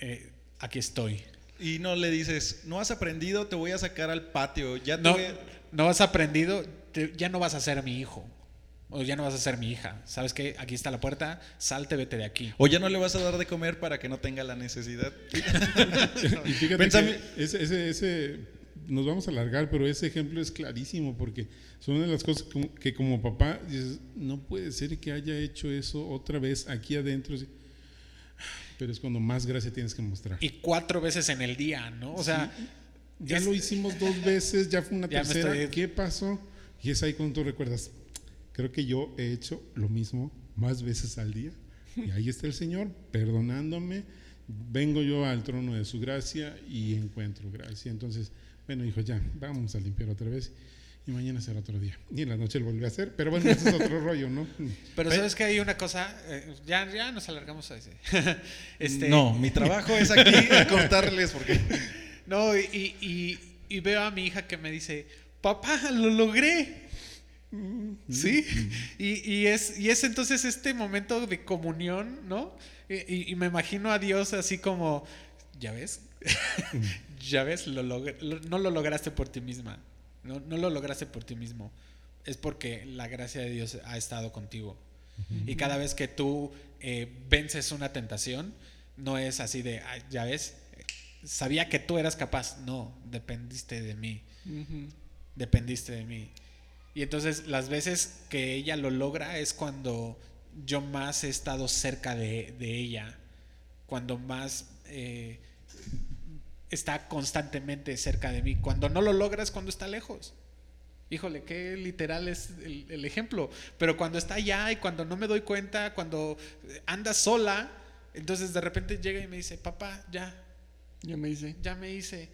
eh, aquí estoy. Y no le dices, no has aprendido, te voy a sacar al patio. Ya no, voy a-". no has aprendido, te- ya no vas a ser mi hijo. O ya no vas a ser mi hija. ¿Sabes qué? Aquí está la puerta, salte, vete de aquí. O ya no le vas a dar de comer para que no tenga la necesidad. Y fíjate que ese, ese, ese- nos vamos a alargar, pero ese ejemplo es clarísimo porque son de las cosas como- que como papá dices, no puede ser que haya hecho eso otra vez aquí adentro. sí. Pero es cuando más gracia tienes que mostrar. Y cuatro veces en el día, ¿no? O sea, Ya es- lo hicimos dos veces, ya fue una Ya tercera. estoy- ¿Qué pasó? Y es ahí cuando tú recuerdas, creo que yo he hecho lo mismo más veces al día. Y ahí está el Señor perdonándome. Vengo yo al trono de su gracia y encuentro gracia. Entonces, bueno, hijo, ya, vamos a limpiar otra vez. Y mañana será otro día. Y en la noche lo volví a hacer. Pero bueno, ese es otro rollo, ¿no? pero sabes que hay una cosa, eh, ya, ya nos alargamos a ese. este, No, mi trabajo es aquí a contarles porque... No, y, y- y veo a mi hija que me dice, papá, lo logré. ¿Sí? Y, y es, y es entonces este momento de comunión, ¿no? Y, y- y me imagino a Dios así como, ¿ya ves? ¿Ya ves? Lo logr- lo- no lo lograste por ti misma. No, no lo lograste por ti mismo. Es porque la gracia de Dios ha estado contigo. Y cada vez que tú eh, vences una tentación, no es así de, "Ay, ya ves, sabía que tú eras capaz. No, dependiste de mí. Dependiste de mí. Y entonces las veces que ella lo logra es cuando yo más he estado cerca de, de ella. Cuando más eh, está constantemente cerca de mí. Cuando no lo logra es cuando está lejos. Híjole, qué literal es el, el ejemplo. Pero cuando está allá y cuando no me doy cuenta, cuando anda sola, entonces de repente llega y me dice, papá, ya, Ya me hice. ya me hice.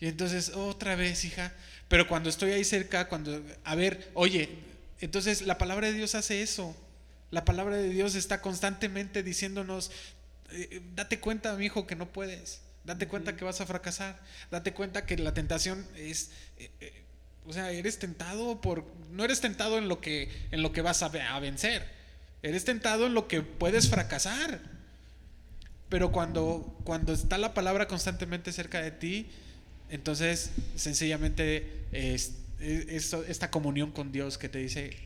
Y entonces, otra vez, hija. Pero cuando estoy ahí cerca, cuando, a ver, oye, entonces la palabra de Dios hace eso. La palabra de Dios está constantemente diciéndonos, eh, date cuenta, mi hijo, que no puedes. Date cuenta que vas a fracasar. Date cuenta que la tentación es, eh, eh, o sea, eres tentado por, no eres tentado en lo que, en lo que vas a, ve- a vencer. Eres tentado en lo que puedes fracasar. Pero cuando, cuando está la palabra constantemente cerca de ti, entonces sencillamente es, es- es esta comunión con Dios que te dice,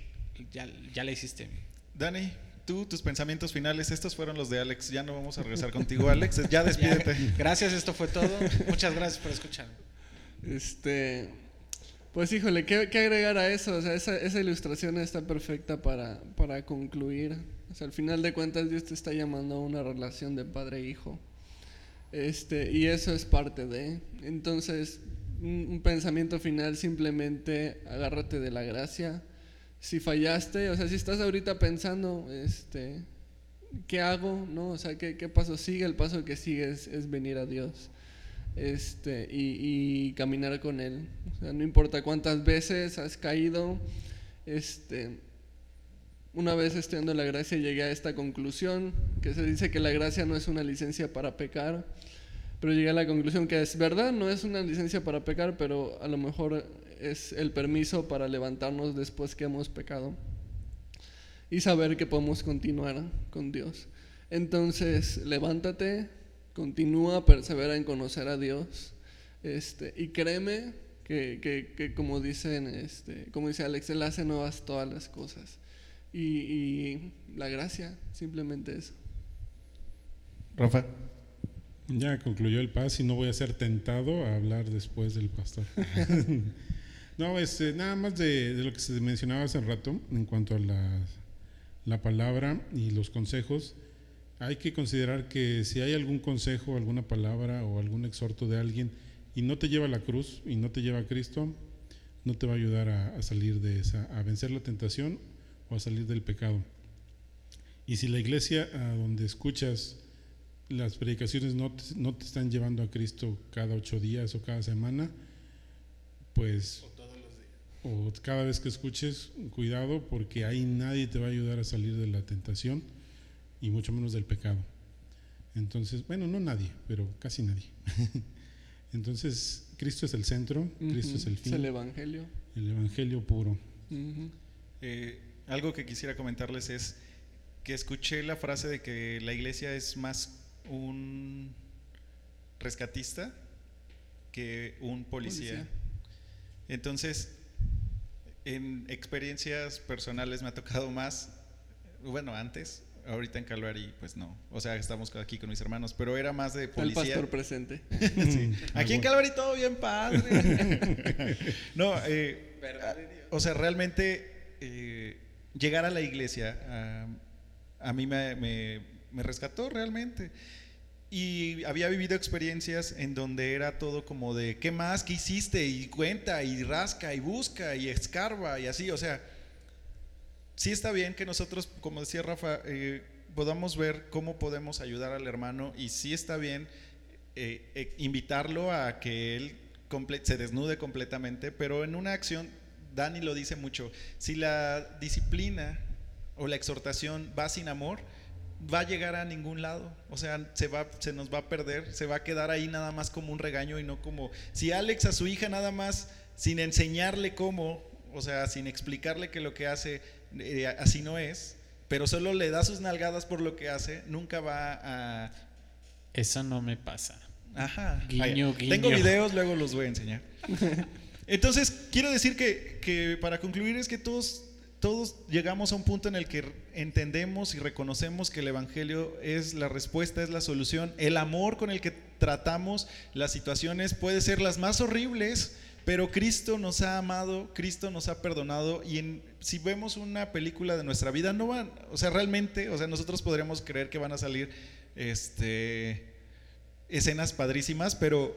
ya, ya la hiciste. Dani, tú, tus pensamientos finales, estos fueron los de Alex. Ya no vamos a regresar contigo, Alex. Ya despídete. Gracias, esto fue todo. Muchas gracias por escuchar. Este, pues híjole, ¿qué, qué agregar a eso? O sea, esa, esa ilustración está perfecta para, para concluir. O sea, al final de cuentas Dios te está llamando a una relación de padre-hijo. Este, y eso es parte de. Entonces, un, un pensamiento final simplemente agárrate de la gracia. Si fallaste, o sea, si estás ahorita pensando, este, ¿qué hago? ¿No? O sea, ¿qué, qué paso sigue? El paso que sigue es, es venir a Dios este, y, y caminar con Él. O sea, no importa cuántas veces has caído, este, una vez estudiando la gracia llegué a esta conclusión, que se dice que la gracia no es una licencia para pecar, pero llegué a la conclusión que es verdad, no es una licencia para pecar, pero a lo mejor es el permiso para levantarnos después que hemos pecado y saber que podemos continuar con Dios. Entonces, levántate, continúa, persevera en conocer a Dios, este, y créeme que, que, que como dicen, este, como dice Alex, Él hace nuevas todas las cosas. Y, y la gracia, simplemente eso. Rafa. Ya concluyó el paz y no voy a ser tentado a hablar después del pastor. no, este, nada más de, lo que se mencionaba hace rato en cuanto a la, la palabra y los consejos. Hay que considerar que si hay algún consejo, alguna palabra o algún exhorto de alguien y no te lleva a la cruz y no te lleva a Cristo, no te va a ayudar a, a salir de esa, a vencer la tentación o a salir del pecado. Y si la iglesia a donde escuchas las predicaciones no te, no te, están llevando a Cristo cada ocho días o cada semana, pues O cada vez que escuches, cuidado porque ahí nadie te va a ayudar a salir de la tentación y mucho menos del pecado. Entonces, bueno, no nadie, pero casi nadie. Entonces, Cristo es el centro, Cristo es el fin, Es el Evangelio. el Evangelio puro. Eh, algo que quisiera comentarles es que escuché la frase de que la iglesia es más un rescatista que un policía. Policía. Entonces, en experiencias personales me ha tocado más, bueno, antes, ahorita en Calvary, pues no. O sea, estamos aquí con mis hermanos, pero era más de El policía. pastor presente. Sí. Ah, Aquí en. Calvary todo bien padre. no, eh, Dios. o sea, realmente eh, llegar a la iglesia a, a mí me, me- me rescató realmente. Y había vivido experiencias en donde era todo como de, ¿qué más? ¿Qué hiciste? Y cuenta, y rasca, y busca, y escarba, y así. O sea, sí está bien que nosotros, como decía Rafa, eh, podamos ver cómo podemos ayudar al hermano, y sí está bien eh, eh, invitarlo a que él se desnude completamente, pero en una acción, Dani lo dice mucho, si la disciplina o la exhortación va sin amor, va a llegar a ningún lado, o sea, se, va, se nos va a perder, se va a quedar ahí nada más como un regaño y no como, si Alex a su hija nada más, sin enseñarle cómo, o sea, sin explicarle que lo que hace eh, así no es, pero solo le da sus nalgadas por lo que hace, nunca va a, Eso no me pasa. Ajá. Guiño, guiño. Tengo videos, luego los voy a enseñar. Entonces, quiero decir que, que para concluir es que todos, todos llegamos a un punto en el que entendemos y reconocemos que el Evangelio es la respuesta, es la solución. El amor con el que tratamos las situaciones puede ser las más horribles, pero Cristo nos ha amado, Cristo nos ha perdonado y en- si vemos una película de nuestra vida, no van, o sea, realmente, o sea, nosotros podríamos creer que van a salir, este escenas padrísimas, pero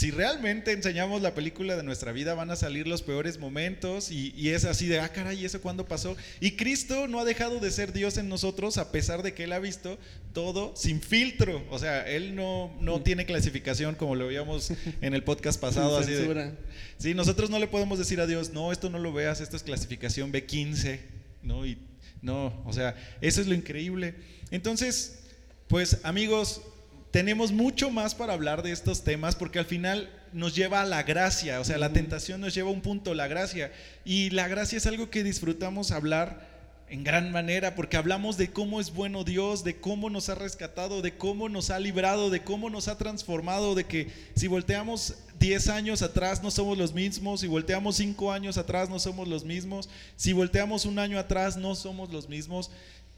si realmente enseñamos la película de nuestra vida, van a salir los peores momentos y, y es así de, ah, caray, ¿y ¿eso cuándo pasó? Y Cristo no ha dejado de ser Dios en nosotros a pesar de que Él ha visto todo sin filtro. O sea, Él no, no tiene clasificación como lo veíamos en el podcast pasado. Así de. Sí, nosotros no le podemos decir a Dios, no, esto no lo veas, esto es clasificación B15, ¿no? Y no, o sea, eso es lo increíble. Entonces, pues amigos, tenemos mucho más para hablar de estos temas porque al final nos lleva a la gracia, o sea, la tentación nos lleva a un punto, la gracia. Y la gracia es algo que disfrutamos hablar en gran manera porque hablamos de cómo es bueno Dios, de cómo nos ha rescatado, de cómo nos ha librado, de cómo nos ha transformado, de que si volteamos 10 años atrás no somos los mismos, si volteamos 5 años atrás no somos los mismos, si volteamos un año atrás no somos los mismos.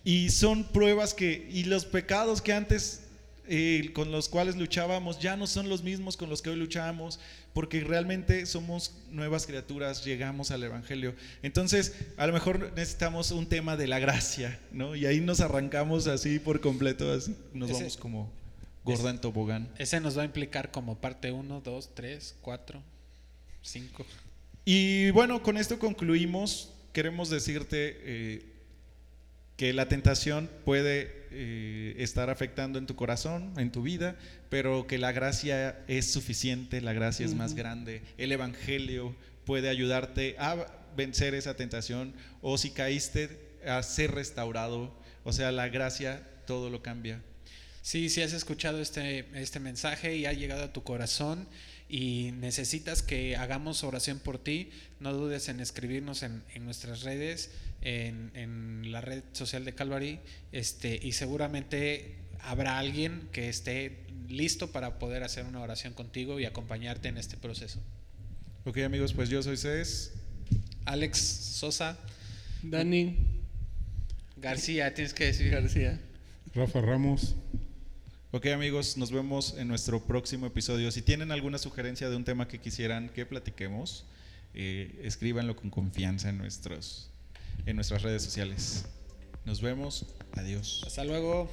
Y son pruebas que, y los pecados que antes eh, con los cuales luchábamos ya no son los mismos con los que hoy luchamos, porque realmente somos nuevas criaturas, llegamos al Evangelio. Entonces, a lo mejor necesitamos un tema de la gracia, ¿no? Y ahí nos arrancamos así por completo, así, nos Ese- vamos como gorda en tobogán. Ese nos va a implicar como parte 1, 2, 3, 4, 5. Y bueno, con esto concluimos. Queremos decirte eh, que la tentación puede eh, estar afectando en tu corazón, en tu vida, pero que la gracia es suficiente, la gracia es más grande. El Evangelio puede ayudarte a vencer esa tentación o si caíste a ser restaurado. O sea, la gracia todo lo cambia. Sí, si has escuchado este, este mensaje y ha llegado a tu corazón y necesitas que hagamos oración por ti, no dudes en escribirnos en, en nuestras redes, en, en la red social de Calvary, este, y seguramente habrá alguien que esté listo para poder hacer una oración contigo y acompañarte en este proceso. Ok amigos, pues yo soy Cés. Alex Sosa Dani García, tienes que decir. García. Rafa Ramos. Ok amigos, nos vemos en nuestro próximo episodio. Si tienen alguna sugerencia de un tema que quisieran que platiquemos, eh, escríbanlo con confianza en, nuestros, en nuestras redes sociales. Nos vemos. Adiós. Hasta luego.